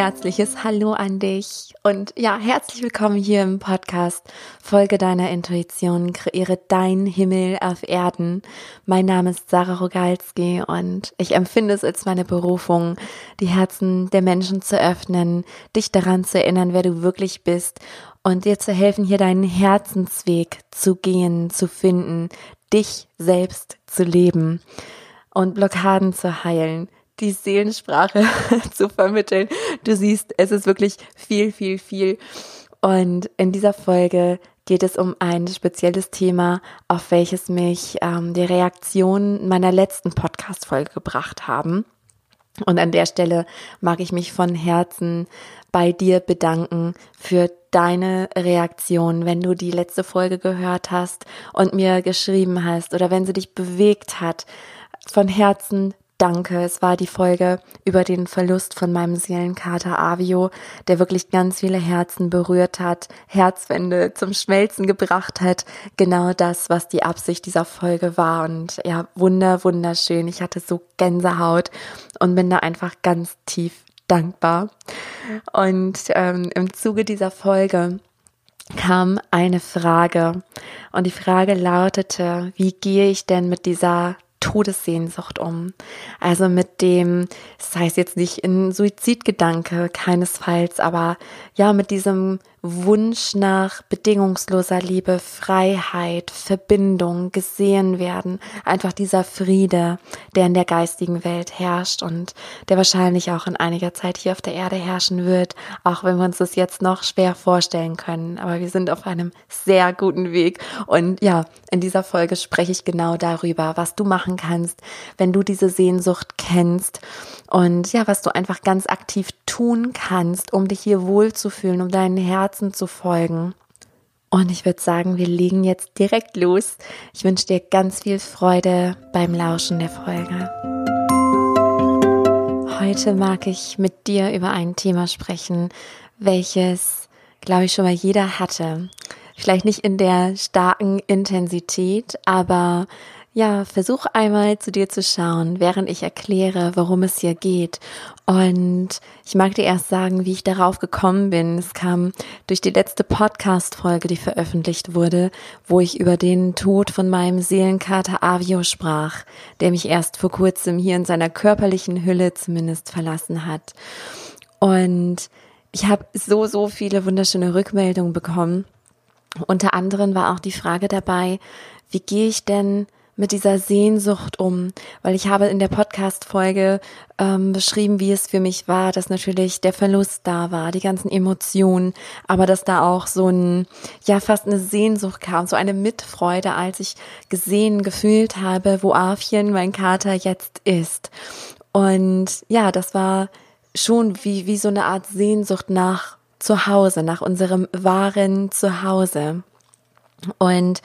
herzliches Hallo an dich und ja, herzlich willkommen hier im Podcast Folge deiner Intuition, kreiere dein Himmel auf Erden. Mein Name ist Sarah Rogalski und ich empfinde es als meine Berufung, die Herzen der Menschen zu öffnen, dich daran zu erinnern, wer du wirklich bist und dir zu helfen, hier deinen Herzensweg zu gehen, zu finden, dich selbst zu leben und Blockaden zu heilen die Seelensprache zu vermitteln. Du siehst, es ist wirklich viel, viel, viel. Und in dieser Folge geht es um ein spezielles Thema, auf welches mich ähm, die Reaktionen meiner letzten Podcast-Folge gebracht haben. Und an der Stelle mag ich mich von Herzen bei dir bedanken für deine Reaktion, wenn du die letzte Folge gehört hast und mir geschrieben hast oder wenn sie dich bewegt hat. Von Herzen Danke. Es war die Folge über den Verlust von meinem Seelenkater Avio, der wirklich ganz viele Herzen berührt hat, Herzwände zum Schmelzen gebracht hat. Genau das, was die Absicht dieser Folge war. Und ja, wunder, wunderschön. Ich hatte so Gänsehaut und bin da einfach ganz tief dankbar. Und ähm, im Zuge dieser Folge kam eine Frage. Und die Frage lautete, wie gehe ich denn mit dieser Todessehnsucht um. Also mit dem, das heißt jetzt nicht in Suizidgedanke, keinesfalls, aber ja, mit diesem Wunsch nach bedingungsloser Liebe, Freiheit, Verbindung, gesehen werden, einfach dieser Friede, der in der geistigen Welt herrscht und der wahrscheinlich auch in einiger Zeit hier auf der Erde herrschen wird, auch wenn wir uns das jetzt noch schwer vorstellen können. Aber wir sind auf einem sehr guten Weg. Und ja, in dieser Folge spreche ich genau darüber, was du machen kannst, wenn du diese Sehnsucht kennst und ja, was du einfach ganz aktiv tun kannst, um dich hier wohlzufühlen, um deinen Herzen zu folgen. Und ich würde sagen, wir legen jetzt direkt los. Ich wünsche dir ganz viel Freude beim Lauschen der Folge. Heute mag ich mit dir über ein Thema sprechen, welches, glaube ich, schon mal jeder hatte. Vielleicht nicht in der starken Intensität, aber ja, versuch einmal zu dir zu schauen, während ich erkläre, worum es hier geht. Und ich mag dir erst sagen, wie ich darauf gekommen bin. Es kam durch die letzte Podcast-Folge, die veröffentlicht wurde, wo ich über den Tod von meinem Seelenkater Avio sprach, der mich erst vor kurzem hier in seiner körperlichen Hülle zumindest verlassen hat. Und ich habe so, so viele wunderschöne Rückmeldungen bekommen. Unter anderem war auch die Frage dabei, wie gehe ich denn mit dieser Sehnsucht um? Weil ich habe in der Podcast-Folge ähm, beschrieben, wie es für mich war, dass natürlich der Verlust da war, die ganzen Emotionen, aber dass da auch so ein, ja, fast eine Sehnsucht kam, so eine Mitfreude, als ich gesehen, gefühlt habe, wo Afchen, mein Kater, jetzt ist. Und ja, das war schon wie, wie so eine Art Sehnsucht nach Zuhause, nach unserem wahren Zuhause. Und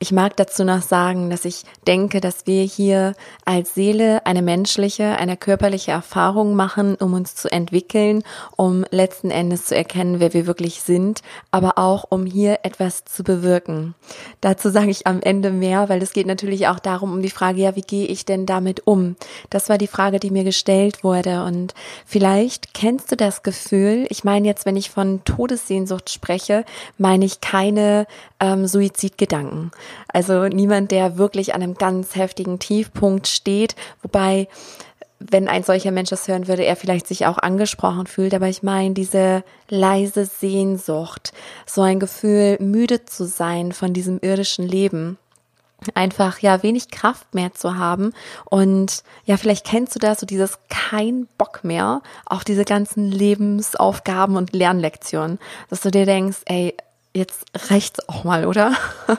ich mag dazu noch sagen, dass ich denke, dass wir hier als Seele eine menschliche, eine körperliche Erfahrung machen, um uns zu entwickeln, um letzten Endes zu erkennen, wer wir wirklich sind, aber auch um hier etwas zu bewirken. Dazu sage ich am Ende mehr, weil es geht natürlich auch darum, um die Frage, ja, wie gehe ich denn damit um? Das war die Frage, die mir gestellt wurde und vielleicht kennst du das Gefühl, ich meine jetzt, wenn ich von Todessehnsucht spreche, meine ich keine ähm, Suizidgedanken. Also niemand, der wirklich an einem ganz heftigen Tiefpunkt steht, wobei wenn ein solcher Mensch das hören würde, er vielleicht sich auch angesprochen fühlt. Aber ich meine, diese leise Sehnsucht, so ein Gefühl, müde zu sein von diesem irdischen Leben. Einfach, ja, wenig Kraft mehr zu haben. Und ja, vielleicht kennst du das, so dieses kein Bock mehr auf diese ganzen Lebensaufgaben und Lernlektionen. Dass du dir denkst, ey, jetzt reicht's auch mal, oder?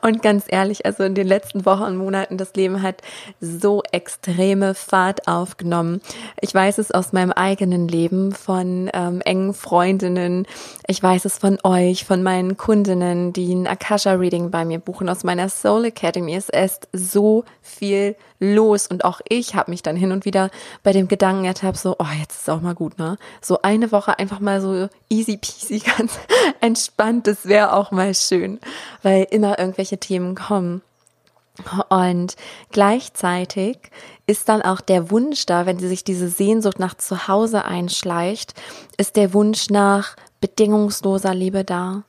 Und ganz ehrlich, also in den letzten Wochen und Monaten, das Leben hat so extreme Fahrt aufgenommen. Ich weiß es aus meinem eigenen Leben, von ähm, engen Freundinnen. Ich weiß es von euch, von meinen Kundinnen, die ein Akasha-Reading bei mir buchen, aus meiner Soul Academy. Es ist so viel los und auch ich habe mich dann hin und wieder bei dem Gedanken ertappt, so, oh, jetzt ist auch mal gut, ne? So eine Woche einfach mal so easy peasy, ganz entspannt, das wäre auch mal schön, weil immer irgendwelche Themen kommen. Und gleichzeitig ist dann auch der Wunsch da, wenn sich diese Sehnsucht nach Zuhause einschleicht, ist der Wunsch nach bedingungsloser Liebe da,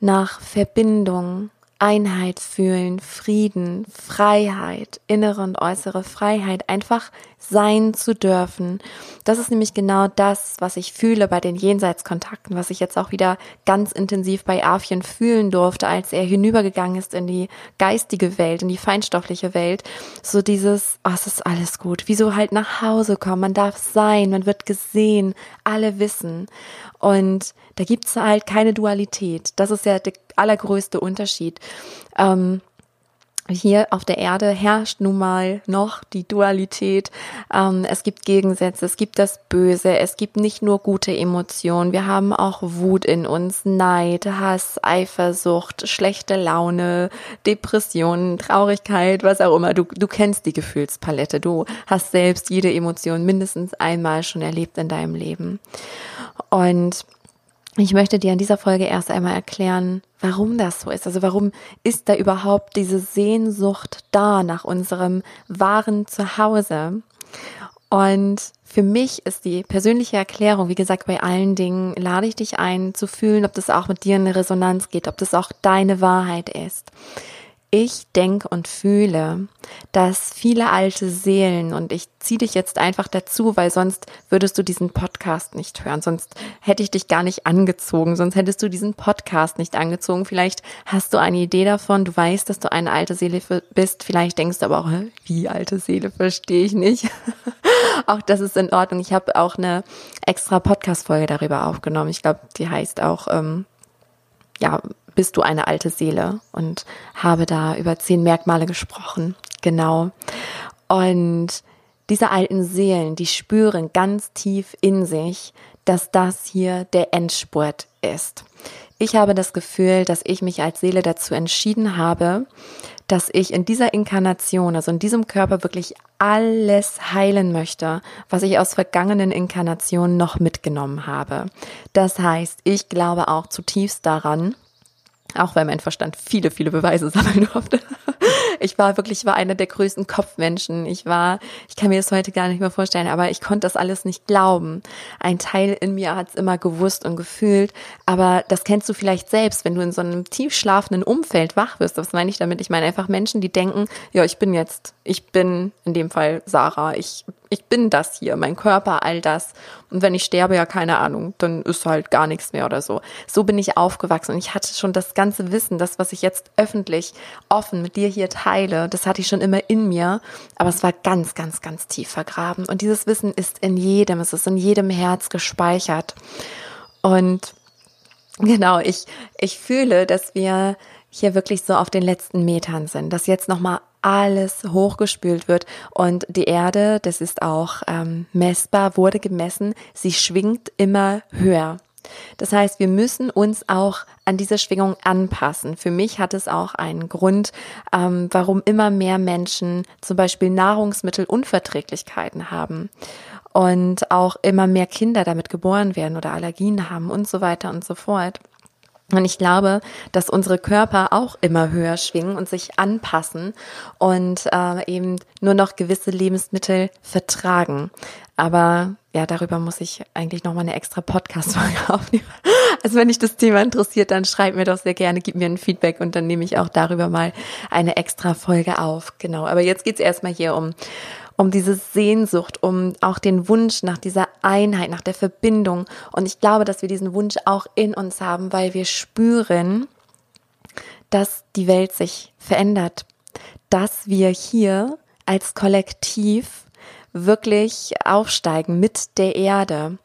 nach Verbindung, Einheit fühlen, Frieden, Freiheit, innere und äußere Freiheit, einfach sein zu dürfen. Das ist nämlich genau das, was ich fühle bei den Jenseitskontakten, was ich jetzt auch wieder ganz intensiv bei Afien fühlen durfte, als er hinübergegangen ist in die geistige Welt, in die feinstoffliche Welt. So dieses, oh, es ist alles gut. Wieso halt nach Hause kommen? Man darf sein, man wird gesehen, alle wissen. Und da gibt's halt keine Dualität. Das ist ja allergrößte Unterschied. Ähm, hier auf der Erde herrscht nun mal noch die Dualität. Ähm, es gibt Gegensätze, es gibt das Böse, es gibt nicht nur gute Emotionen. Wir haben auch Wut in uns, Neid, Hass, Eifersucht, schlechte Laune, Depressionen, Traurigkeit, was auch immer. Du, du kennst die Gefühlspalette. Du hast selbst jede Emotion mindestens einmal schon erlebt in deinem Leben. Und ich möchte dir in dieser Folge erst einmal erklären, warum das so ist. Also warum ist da überhaupt diese Sehnsucht da nach unserem wahren Zuhause? Und für mich ist die persönliche Erklärung, wie gesagt, bei allen Dingen lade ich dich ein, zu fühlen, ob das auch mit dir in eine Resonanz geht, ob das auch deine Wahrheit ist ich denke und fühle, dass viele alte Seelen, und ich ziehe dich jetzt einfach dazu, weil sonst würdest du diesen Podcast nicht hören, sonst hätte ich dich gar nicht angezogen, sonst hättest du diesen Podcast nicht angezogen. Vielleicht hast du eine Idee davon, du weißt, dass du eine alte Seele bist, vielleicht denkst du aber auch, wie alte Seele, verstehe ich nicht. auch das ist in Ordnung. Ich habe auch eine extra Podcast-Folge darüber aufgenommen. Ich glaube, die heißt auch, ähm, ja, bist du eine alte Seele und habe da über zehn Merkmale gesprochen. Genau. Und diese alten Seelen, die spüren ganz tief in sich, dass das hier der Endspurt ist. Ich habe das Gefühl, dass ich mich als Seele dazu entschieden habe, dass ich in dieser Inkarnation, also in diesem Körper wirklich alles heilen möchte, was ich aus vergangenen Inkarnationen noch mitgenommen habe. Das heißt, ich glaube auch zutiefst daran, auch weil mein Verstand viele, viele Beweise sammeln durfte. Ich war wirklich, war einer der größten Kopfmenschen. Ich war, ich kann mir das heute gar nicht mehr vorstellen, aber ich konnte das alles nicht glauben. Ein Teil in mir hat es immer gewusst und gefühlt, aber das kennst du vielleicht selbst, wenn du in so einem tief schlafenden Umfeld wach wirst. Was meine ich damit? Ich meine einfach Menschen, die denken, ja, ich bin jetzt, ich bin in dem Fall Sarah, ich ich bin das hier, mein Körper, all das. Und wenn ich sterbe, ja, keine Ahnung, dann ist halt gar nichts mehr oder so. So bin ich aufgewachsen und ich hatte schon das ganze Wissen, das, was ich jetzt öffentlich offen mit dir hier teile, das hatte ich schon immer in mir, aber es war ganz, ganz, ganz tief vergraben. Und dieses Wissen ist in jedem, es ist in jedem Herz gespeichert. Und genau, ich, ich fühle, dass wir hier wirklich so auf den letzten Metern sind, dass jetzt nochmal alles hochgespült wird und die Erde, das ist auch ähm, messbar, wurde gemessen, sie schwingt immer höher. Das heißt, wir müssen uns auch an diese Schwingung anpassen. Für mich hat es auch einen Grund, ähm, warum immer mehr Menschen zum Beispiel Nahrungsmittelunverträglichkeiten haben und auch immer mehr Kinder damit geboren werden oder Allergien haben und so weiter und so fort. Und ich glaube, dass unsere Körper auch immer höher schwingen und sich anpassen und äh, eben nur noch gewisse Lebensmittel vertragen. Aber ja, darüber muss ich eigentlich nochmal eine extra Podcast-Folge aufnehmen. Also wenn dich das Thema interessiert, dann schreib mir doch sehr gerne, gib mir ein Feedback und dann nehme ich auch darüber mal eine extra Folge auf. Genau. Aber jetzt geht's erstmal hier um um diese Sehnsucht, um auch den Wunsch nach dieser Einheit, nach der Verbindung. Und ich glaube, dass wir diesen Wunsch auch in uns haben, weil wir spüren, dass die Welt sich verändert, dass wir hier als Kollektiv wirklich aufsteigen mit der Erde.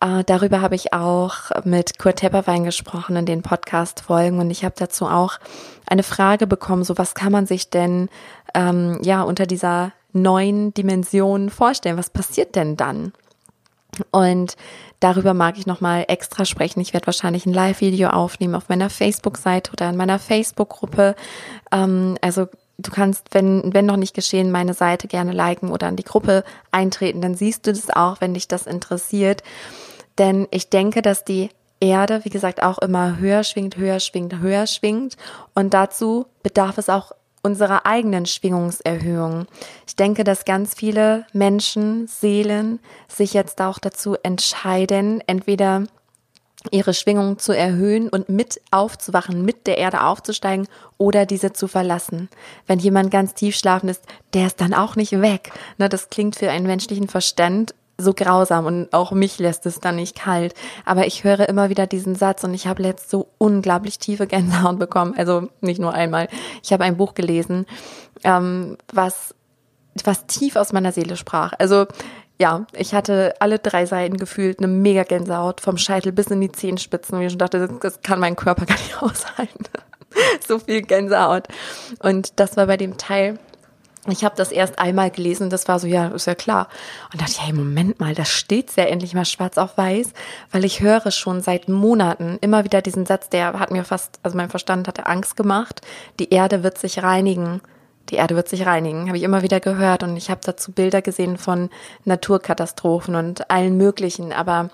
Äh, darüber habe ich auch mit Kurt Tepperwein gesprochen in den Podcast-Folgen und ich habe dazu auch eine Frage bekommen, so was kann man sich denn ähm, ja unter dieser neuen Dimensionen vorstellen. Was passiert denn dann? Und darüber mag ich nochmal extra sprechen. Ich werde wahrscheinlich ein Live-Video aufnehmen auf meiner Facebook-Seite oder in meiner Facebook-Gruppe. Ähm, also du kannst, wenn, wenn noch nicht geschehen, meine Seite gerne liken oder in die Gruppe eintreten. Dann siehst du das auch, wenn dich das interessiert. Denn ich denke, dass die Erde, wie gesagt, auch immer höher schwingt, höher schwingt, höher schwingt. Und dazu bedarf es auch unserer eigenen Schwingungserhöhung. Ich denke, dass ganz viele Menschen, Seelen sich jetzt auch dazu entscheiden, entweder ihre Schwingung zu erhöhen und mit aufzuwachen, mit der Erde aufzusteigen oder diese zu verlassen. Wenn jemand ganz tief schlafen ist, der ist dann auch nicht weg. Ne, das klingt für einen menschlichen Verstand so grausam und auch mich lässt es dann nicht kalt. Aber ich höre immer wieder diesen Satz und ich habe letzt so unglaublich tiefe Gänsehaut bekommen. Also nicht nur einmal. Ich habe ein Buch gelesen, ähm, was, was tief aus meiner Seele sprach. Also ja, ich hatte alle drei Seiten gefühlt eine mega Gänsehaut vom Scheitel bis in die Zehenspitzen und ich dachte, das kann mein Körper gar nicht aushalten. so viel Gänsehaut. Und das war bei dem Teil, ich habe das erst einmal gelesen, das war so, ja, ist ja klar. Und dachte, hey, Moment mal, da steht's ja endlich mal schwarz auf weiß, weil ich höre schon seit Monaten immer wieder diesen Satz, der hat mir fast, also mein Verstand hatte Angst gemacht, die Erde wird sich reinigen. Die Erde wird sich reinigen, habe ich immer wieder gehört und ich habe dazu Bilder gesehen von Naturkatastrophen und allen möglichen, aber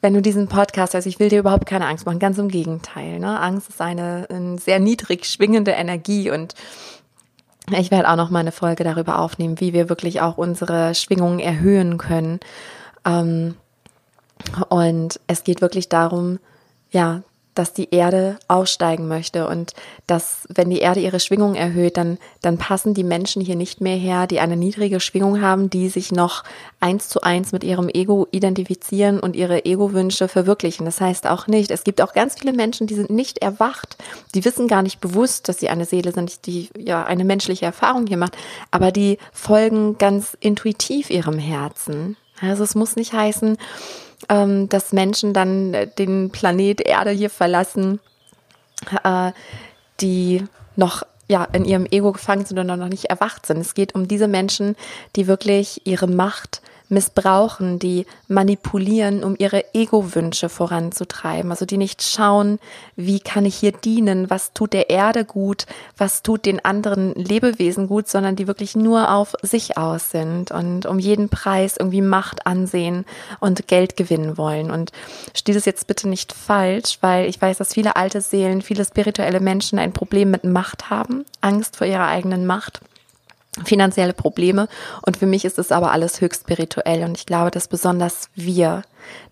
wenn du diesen Podcast hörst, ich will dir überhaupt keine Angst machen, ganz im Gegenteil. Ne? Angst ist eine, eine sehr niedrig schwingende Energie und ich werde auch noch mal eine Folge darüber aufnehmen, wie wir wirklich auch unsere Schwingungen erhöhen können. Ähm, und es geht wirklich darum, ja, dass die Erde aussteigen möchte und dass, wenn die Erde ihre Schwingung erhöht, dann, dann passen die Menschen hier nicht mehr her, die eine niedrige Schwingung haben, die sich noch eins zu eins mit ihrem Ego identifizieren und ihre Ego-Wünsche verwirklichen. Das heißt auch nicht, es gibt auch ganz viele Menschen, die sind nicht erwacht, die wissen gar nicht bewusst, dass sie eine Seele sind, die ja eine menschliche Erfahrung hier macht, aber die folgen ganz intuitiv ihrem Herzen. Also es muss nicht heißen, ähm, dass Menschen dann äh, den Planet Erde hier verlassen, äh, die noch ja in ihrem Ego gefangen sind und noch nicht erwacht sind. Es geht um diese Menschen, die wirklich ihre Macht missbrauchen, die manipulieren, um ihre Ego-Wünsche voranzutreiben. Also die nicht schauen, wie kann ich hier dienen, was tut der Erde gut, was tut den anderen Lebewesen gut, sondern die wirklich nur auf sich aus sind und um jeden Preis irgendwie Macht ansehen und Geld gewinnen wollen. Und steht es jetzt bitte nicht falsch, weil ich weiß, dass viele alte Seelen, viele spirituelle Menschen ein Problem mit Macht haben, Angst vor ihrer eigenen Macht finanzielle Probleme. Und für mich ist es aber alles höchst spirituell. Und ich glaube, dass besonders wir,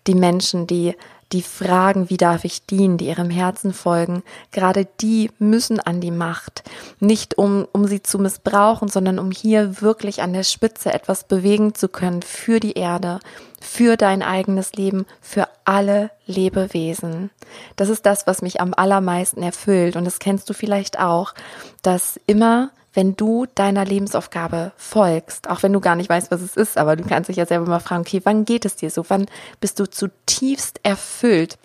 die Menschen, die die fragen, wie darf ich dienen, die ihrem Herzen folgen, gerade die müssen an die Macht. Nicht um, um sie zu missbrauchen, sondern um hier wirklich an der Spitze etwas bewegen zu können für die Erde, für dein eigenes Leben, für alle Lebewesen. Das ist das, was mich am allermeisten erfüllt. Und das kennst du vielleicht auch, dass immer wenn du deiner Lebensaufgabe folgst, auch wenn du gar nicht weißt, was es ist, aber du kannst dich ja selber mal fragen, okay, wann geht es dir so? Wann bist du zutiefst erfüllt?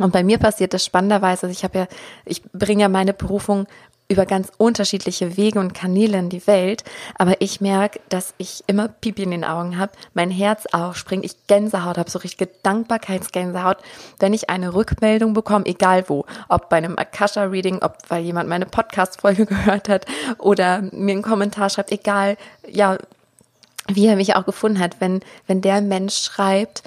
Und bei mir passiert das spannenderweise, ich habe ja, ich bringe ja meine Berufung über ganz unterschiedliche Wege und Kanäle in die Welt. Aber ich merke, dass ich immer Pipi in den Augen habe, mein Herz aufspringt, ich Gänsehaut habe, so richtige Dankbarkeitsgänsehaut, wenn ich eine Rückmeldung bekomme, egal wo, ob bei einem Akasha-Reading, ob weil jemand meine Podcast-Folge gehört hat oder mir einen Kommentar schreibt, egal, ja, wie er mich auch gefunden hat, wenn, wenn der Mensch schreibt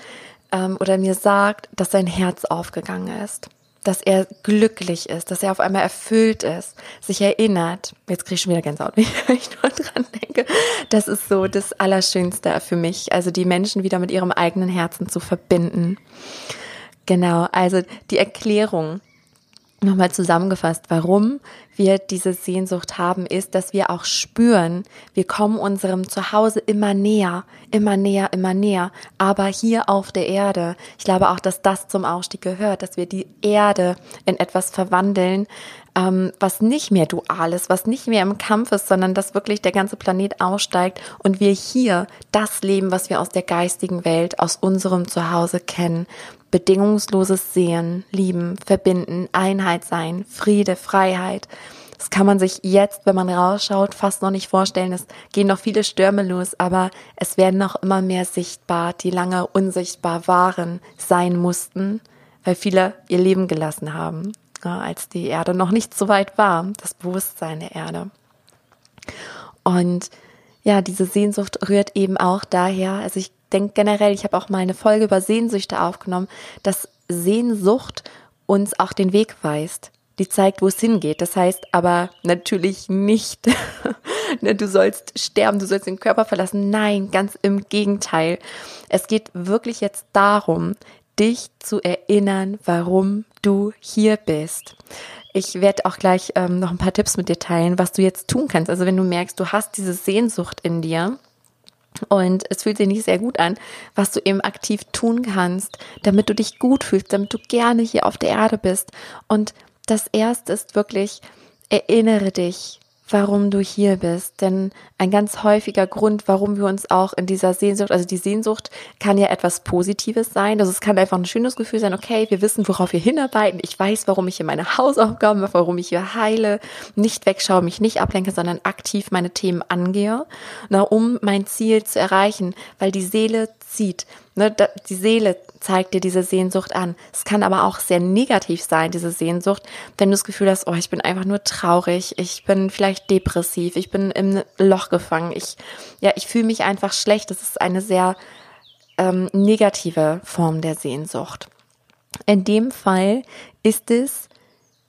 ähm, oder mir sagt, dass sein Herz aufgegangen ist dass er glücklich ist, dass er auf einmal erfüllt ist, sich erinnert. Jetzt kriege ich schon wieder Gänsehaut, wenn ich nur dran denke. Das ist so das Allerschönste für mich, also die Menschen wieder mit ihrem eigenen Herzen zu verbinden. Genau, also die Erklärung Nochmal zusammengefasst, warum wir diese Sehnsucht haben, ist, dass wir auch spüren, wir kommen unserem Zuhause immer näher, immer näher, immer näher, aber hier auf der Erde. Ich glaube auch, dass das zum Aufstieg gehört, dass wir die Erde in etwas verwandeln, ähm, was nicht mehr dual ist, was nicht mehr im Kampf ist, sondern dass wirklich der ganze Planet aussteigt und wir hier das leben, was wir aus der geistigen Welt, aus unserem Zuhause kennen bedingungsloses Sehen, Lieben, Verbinden, Einheit sein, Friede, Freiheit. Das kann man sich jetzt, wenn man rausschaut, fast noch nicht vorstellen. Es gehen noch viele Stürme los, aber es werden noch immer mehr sichtbar, die lange unsichtbar waren, sein mussten, weil viele ihr Leben gelassen haben, als die Erde noch nicht so weit war, das Bewusstsein der Erde. Und ja, diese Sehnsucht rührt eben auch daher, also ich denke generell, ich habe auch mal eine Folge über Sehnsüchte aufgenommen, dass Sehnsucht uns auch den Weg weist. die zeigt, wo es hingeht. Das heißt aber natürlich nicht, ne, du sollst sterben, du sollst den Körper verlassen. Nein, ganz im Gegenteil. Es geht wirklich jetzt darum, dich zu erinnern, warum du hier bist. Ich werde auch gleich ähm, noch ein paar Tipps mit dir teilen, was du jetzt tun kannst. Also wenn du merkst, du hast diese Sehnsucht in dir, und es fühlt sich nicht sehr gut an, was du eben aktiv tun kannst, damit du dich gut fühlst, damit du gerne hier auf der Erde bist. Und das erste ist wirklich, erinnere dich warum du hier bist. Denn ein ganz häufiger Grund, warum wir uns auch in dieser Sehnsucht, also die Sehnsucht kann ja etwas Positives sein. Also es kann einfach ein schönes Gefühl sein, okay, wir wissen, worauf wir hinarbeiten. Ich weiß, warum ich hier meine Hausaufgaben mache, warum ich hier heile, nicht wegschaue, mich nicht ablenke, sondern aktiv meine Themen angehe, na, um mein Ziel zu erreichen, weil die Seele zieht. Ne, die Seele zeigt dir diese Sehnsucht an. Es kann aber auch sehr negativ sein, diese Sehnsucht, wenn du das Gefühl hast, oh, ich bin einfach nur traurig, ich bin vielleicht depressiv, ich bin im Loch gefangen, ich, ja, ich fühle mich einfach schlecht. Das ist eine sehr ähm, negative Form der Sehnsucht. In dem Fall ist es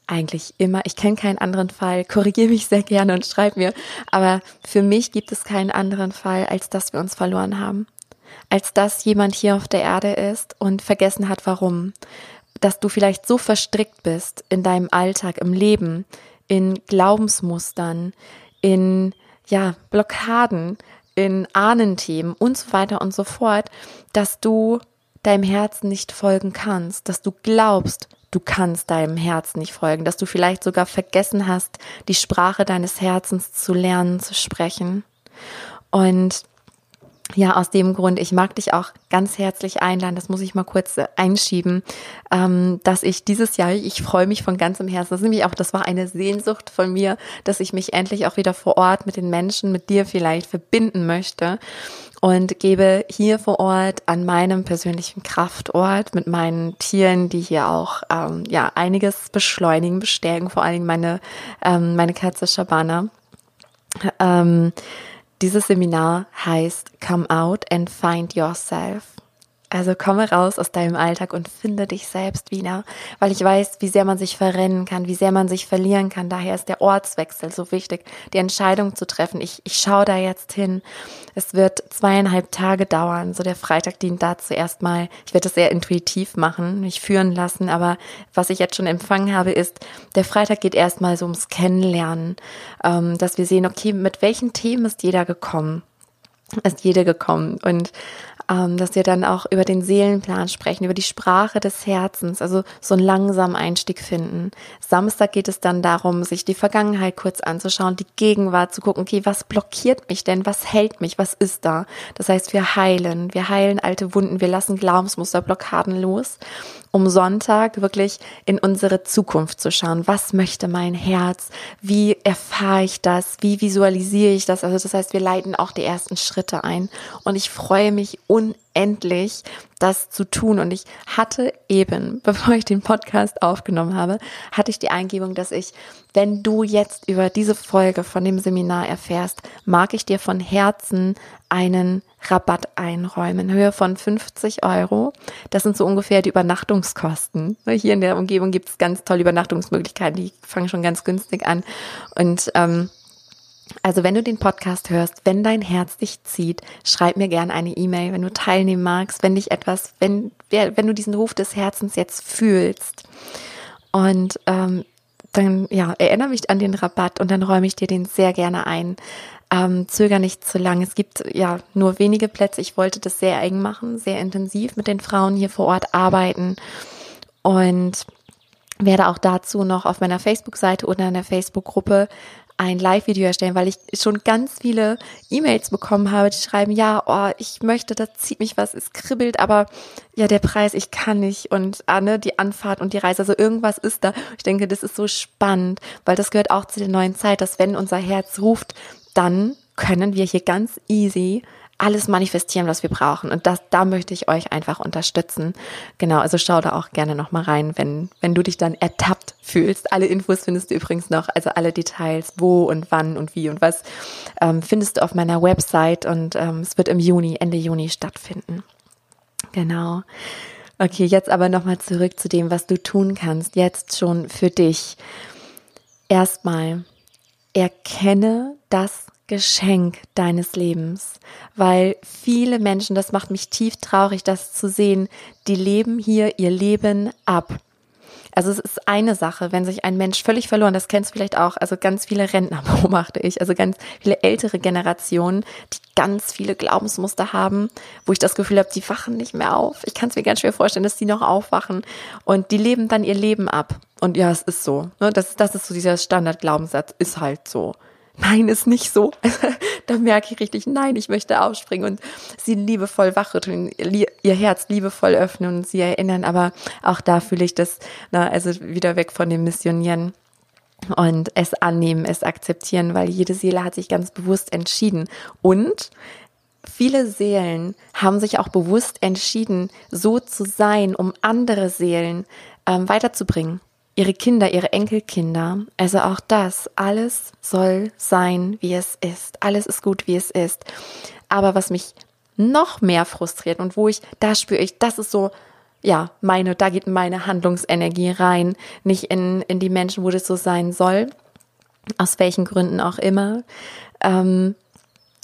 eigentlich immer, ich kenne keinen anderen Fall, korrigiere mich sehr gerne und schreib mir, aber für mich gibt es keinen anderen Fall, als dass wir uns verloren haben als dass jemand hier auf der Erde ist und vergessen hat, warum. Dass du vielleicht so verstrickt bist in deinem Alltag, im Leben, in Glaubensmustern, in, ja, Blockaden, in Ahnenthemen und so weiter und so fort, dass du deinem Herzen nicht folgen kannst, dass du glaubst, du kannst deinem Herzen nicht folgen, dass du vielleicht sogar vergessen hast, die Sprache deines Herzens zu lernen, zu sprechen. Und ja, aus dem Grund, ich mag dich auch ganz herzlich einladen, das muss ich mal kurz äh, einschieben, ähm, dass ich dieses Jahr, ich freue mich von ganzem Herzen, das ist nämlich auch, das war eine Sehnsucht von mir, dass ich mich endlich auch wieder vor Ort mit den Menschen, mit dir vielleicht verbinden möchte und gebe hier vor Ort an meinem persönlichen Kraftort mit meinen Tieren, die hier auch ähm, ja einiges beschleunigen, bestärken, vor allen Dingen meine ähm, meine Katze Shabana. Ähm, dieses Seminar heißt Come Out and Find Yourself. Also komme raus aus deinem Alltag und finde dich selbst wieder, weil ich weiß, wie sehr man sich verrennen kann, wie sehr man sich verlieren kann. Daher ist der Ortswechsel so wichtig, die Entscheidung zu treffen. Ich, ich schaue da jetzt hin. Es wird zweieinhalb Tage dauern. So der Freitag dient dazu erstmal. Ich werde das sehr intuitiv machen, mich führen lassen. Aber was ich jetzt schon empfangen habe, ist, der Freitag geht erstmal so ums Kennenlernen, ähm, dass wir sehen, okay, mit welchen Themen ist jeder gekommen? Ist jede gekommen und dass wir dann auch über den Seelenplan sprechen, über die Sprache des Herzens, also so einen langsamen Einstieg finden. Samstag geht es dann darum, sich die Vergangenheit kurz anzuschauen, die Gegenwart zu gucken, okay, was blockiert mich denn, was hält mich, was ist da? Das heißt, wir heilen, wir heilen alte Wunden, wir lassen Glaubensmuster, Blockaden los um Sonntag wirklich in unsere Zukunft zu schauen. Was möchte mein Herz? Wie erfahre ich das? Wie visualisiere ich das? Also das heißt, wir leiten auch die ersten Schritte ein. Und ich freue mich unendlich, das zu tun. Und ich hatte eben, bevor ich den Podcast aufgenommen habe, hatte ich die Eingebung, dass ich, wenn du jetzt über diese Folge von dem Seminar erfährst, mag ich dir von Herzen einen Rabatt einräumen in Höhe von 50 Euro. Das sind so ungefähr die Übernachtungskosten. Hier in der Umgebung gibt es ganz tolle Übernachtungsmöglichkeiten, die fangen schon ganz günstig an. Und ähm, also wenn du den Podcast hörst, wenn dein Herz dich zieht, schreib mir gerne eine E-Mail, wenn du teilnehmen magst, wenn dich etwas, wenn, wenn du diesen Ruf des Herzens jetzt fühlst. Und ähm, dann ja, erinnere mich an den Rabatt und dann räume ich dir den sehr gerne ein. Ähm, zöger nicht zu lang. Es gibt ja nur wenige Plätze. Ich wollte das sehr eng machen, sehr intensiv mit den Frauen hier vor Ort arbeiten und werde auch dazu noch auf meiner Facebook-Seite oder in der Facebook-Gruppe ein Live-Video erstellen, weil ich schon ganz viele E-Mails bekommen habe, die schreiben, ja, oh, ich möchte, da zieht mich was, es kribbelt, aber ja, der Preis, ich kann nicht und ah, ne, die Anfahrt und die Reise, also irgendwas ist da. Ich denke, das ist so spannend, weil das gehört auch zu der neuen Zeit, dass wenn unser Herz ruft, dann können wir hier ganz easy alles manifestieren, was wir brauchen. Und das, da möchte ich euch einfach unterstützen. Genau, also schau da auch gerne nochmal rein, wenn, wenn du dich dann ertappt fühlst. Alle Infos findest du übrigens noch, also alle Details, wo und wann und wie und was, ähm, findest du auf meiner Website und ähm, es wird im Juni, Ende Juni stattfinden. Genau. Okay, jetzt aber nochmal zurück zu dem, was du tun kannst, jetzt schon für dich. Erstmal erkenne das Geschenk deines Lebens, weil viele Menschen, das macht mich tief traurig, das zu sehen, die leben hier ihr Leben ab. Also es ist eine Sache, wenn sich ein Mensch völlig verloren, das kennst du vielleicht auch, also ganz viele Rentner beobachte ich, also ganz viele ältere Generationen, die ganz viele Glaubensmuster haben, wo ich das Gefühl habe, die wachen nicht mehr auf. Ich kann es mir ganz schwer vorstellen, dass die noch aufwachen und die leben dann ihr Leben ab. Und ja, es ist so. Ne? Das, das ist so dieser Standardglaubenssatz, ist halt so nein, ist nicht so. da merke ich richtig, nein, ich möchte aufspringen und sie liebevoll wachrütteln, ihr Herz liebevoll öffnen und sie erinnern. Aber auch da fühle ich das, na, also wieder weg von dem Missionieren und es annehmen, es akzeptieren, weil jede Seele hat sich ganz bewusst entschieden. Und viele Seelen haben sich auch bewusst entschieden, so zu sein, um andere Seelen ähm, weiterzubringen ihre Kinder, ihre Enkelkinder. Also auch das, alles soll sein, wie es ist. Alles ist gut, wie es ist. Aber was mich noch mehr frustriert und wo ich, da spüre ich, das ist so, ja, meine, da geht meine Handlungsenergie rein, nicht in, in die Menschen, wo das so sein soll, aus welchen Gründen auch immer. Ähm,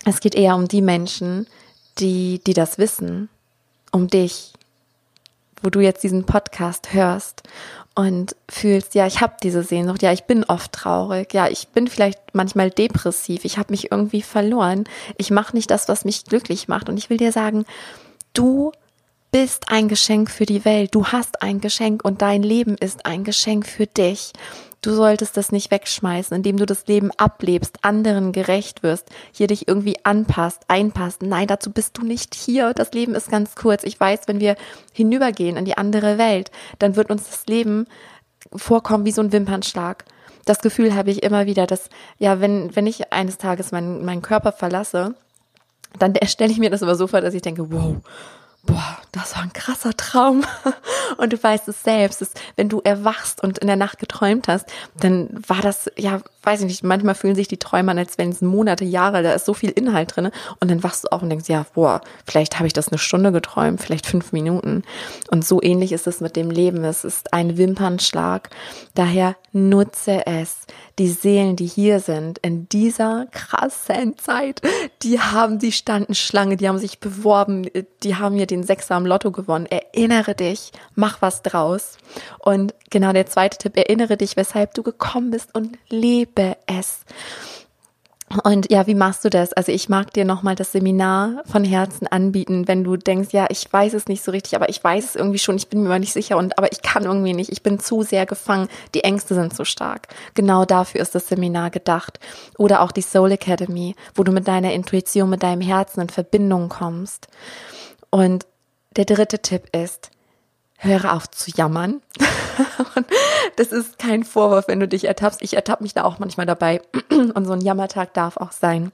es geht eher um die Menschen, die, die das wissen, um dich, wo du jetzt diesen Podcast hörst und fühlst, ja, ich habe diese Sehnsucht, ja, ich bin oft traurig, ja, ich bin vielleicht manchmal depressiv, ich habe mich irgendwie verloren, ich mache nicht das, was mich glücklich macht. Und ich will dir sagen, du bist ein Geschenk für die Welt, du hast ein Geschenk und dein Leben ist ein Geschenk für dich. Du solltest das nicht wegschmeißen, indem du das Leben ablebst, anderen gerecht wirst, hier dich irgendwie anpasst, einpasst. Nein, dazu bist du nicht hier. Das Leben ist ganz kurz. Ich weiß, wenn wir hinübergehen in die andere Welt, dann wird uns das Leben vorkommen wie so ein Wimpernschlag. Das Gefühl habe ich immer wieder, dass, ja, wenn, wenn ich eines Tages meinen, meinen Körper verlasse, dann stelle ich mir das aber so vor, dass ich denke, wow, boah, das war ein krasser Traum. Und du weißt es selbst, dass, wenn du erwachst und in der Nacht geträumt hast, dann war das, ja, weiß ich nicht, manchmal fühlen sich die Träume an, als wenn es Monate, Jahre, da ist so viel Inhalt drin. Und dann wachst du auf und denkst, ja, boah, vielleicht habe ich das eine Stunde geträumt, vielleicht fünf Minuten. Und so ähnlich ist es mit dem Leben. Es ist ein Wimpernschlag. Daher nutze es die Seelen, die hier sind, in dieser krassen Zeit, die haben, die standen Schlange, die haben sich beworben, die haben hier den Sechser am Lotto gewonnen. Erinnere dich, mach was draus. Und genau der zweite Tipp, erinnere dich, weshalb du gekommen bist und lebe es. Und ja, wie machst du das? Also ich mag dir nochmal das Seminar von Herzen anbieten, wenn du denkst, ja, ich weiß es nicht so richtig, aber ich weiß es irgendwie schon, ich bin mir mal nicht sicher und aber ich kann irgendwie nicht, ich bin zu sehr gefangen, die Ängste sind zu stark. Genau dafür ist das Seminar gedacht. Oder auch die Soul Academy, wo du mit deiner Intuition, mit deinem Herzen in Verbindung kommst. Und der dritte Tipp ist, höre auf zu jammern. das ist kein Vorwurf, wenn du dich ertappst. Ich ertappe mich da auch manchmal dabei. Und so ein Jammertag darf auch sein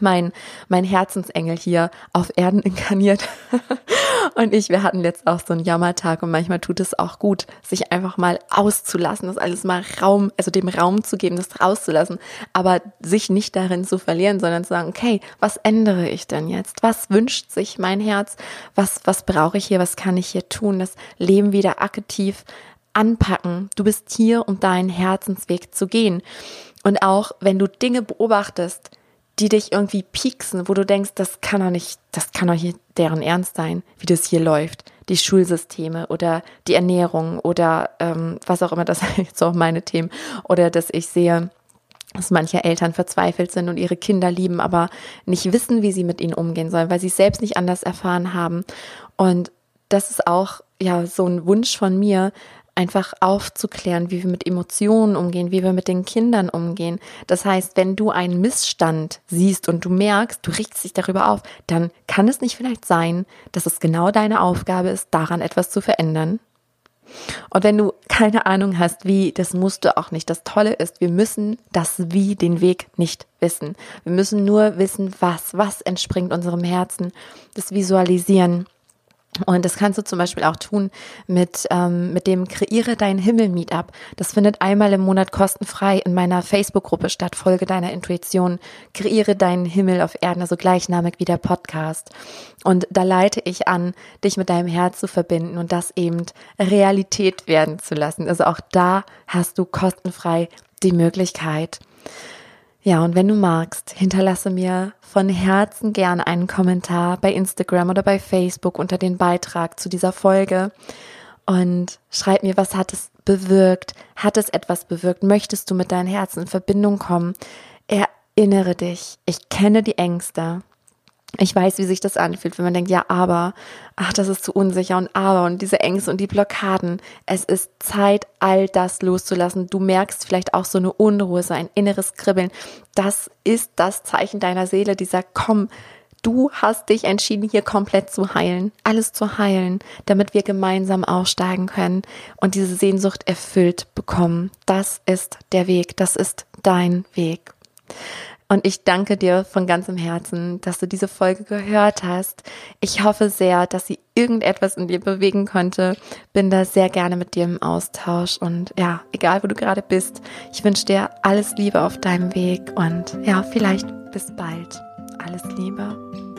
mein, mein Herzensengel hier auf Erden inkarniert. und ich, wir hatten letzt auch so einen Jammertag und manchmal tut es auch gut, sich einfach mal auszulassen, das alles mal Raum, also dem Raum zu geben, das rauszulassen, aber sich nicht darin zu verlieren, sondern zu sagen, okay, was ändere ich denn jetzt? Was wünscht sich mein Herz? Was, was brauche ich hier? Was kann ich hier tun? Das Leben wieder aktiv anpacken. Du bist hier, um deinen Herzensweg zu gehen. Und auch wenn du Dinge beobachtest, die dich irgendwie pieksen, wo du denkst, das kann doch nicht, das kann doch hier deren Ernst sein, wie das hier läuft. Die Schulsysteme oder die Ernährung oder ähm, was auch immer, das sind jetzt auch meine Themen. Oder dass ich sehe, dass manche Eltern verzweifelt sind und ihre Kinder lieben, aber nicht wissen, wie sie mit ihnen umgehen sollen, weil sie es selbst nicht anders erfahren haben. Und das ist auch ja so ein Wunsch von mir, einfach aufzuklären, wie wir mit Emotionen umgehen, wie wir mit den Kindern umgehen. Das heißt, wenn du einen Missstand siehst und du merkst, du regst dich darüber auf, dann kann es nicht vielleicht sein, dass es genau deine Aufgabe ist, daran etwas zu verändern. Und wenn du keine Ahnung hast, wie, das musst du auch nicht. Das Tolle ist, wir müssen das Wie, den Weg nicht wissen. Wir müssen nur wissen, was, was entspringt unserem Herzen, das Visualisieren. Und das kannst du zum Beispiel auch tun mit, ähm, mit dem Kreiere dein Himmel Meetup. Das findet einmal im Monat kostenfrei in meiner Facebook-Gruppe statt. Folge deiner Intuition. Kreiere deinen Himmel auf Erden, also gleichnamig wie der Podcast. Und da leite ich an, dich mit deinem Herz zu verbinden und das eben Realität werden zu lassen. Also auch da hast du kostenfrei die Möglichkeit. Ja, und wenn du magst, hinterlasse mir von Herzen gerne einen Kommentar bei Instagram oder bei Facebook unter den Beitrag zu dieser Folge und schreib mir, was hat es bewirkt? Hat es etwas bewirkt? Möchtest du mit deinem Herzen in Verbindung kommen? Erinnere dich, ich kenne die Ängste. Ich weiß, wie sich das anfühlt, wenn man denkt, ja, aber, ach, das ist zu unsicher und aber und diese Ängste und die Blockaden. Es ist Zeit, all das loszulassen. Du merkst vielleicht auch so eine Unruhe, so ein inneres Kribbeln. Das ist das Zeichen deiner Seele, dieser komm, du hast dich entschieden, hier komplett zu heilen, alles zu heilen, damit wir gemeinsam aussteigen können und diese Sehnsucht erfüllt bekommen. Das ist der Weg, das ist dein Weg. Und ich danke dir von ganzem Herzen, dass du diese Folge gehört hast. Ich hoffe sehr, dass sie irgendetwas in dir bewegen konnte. Bin da sehr gerne mit dir im Austausch. Und ja, egal wo du gerade bist, ich wünsche dir alles Liebe auf deinem Weg. Und ja, vielleicht bis bald. Alles Liebe.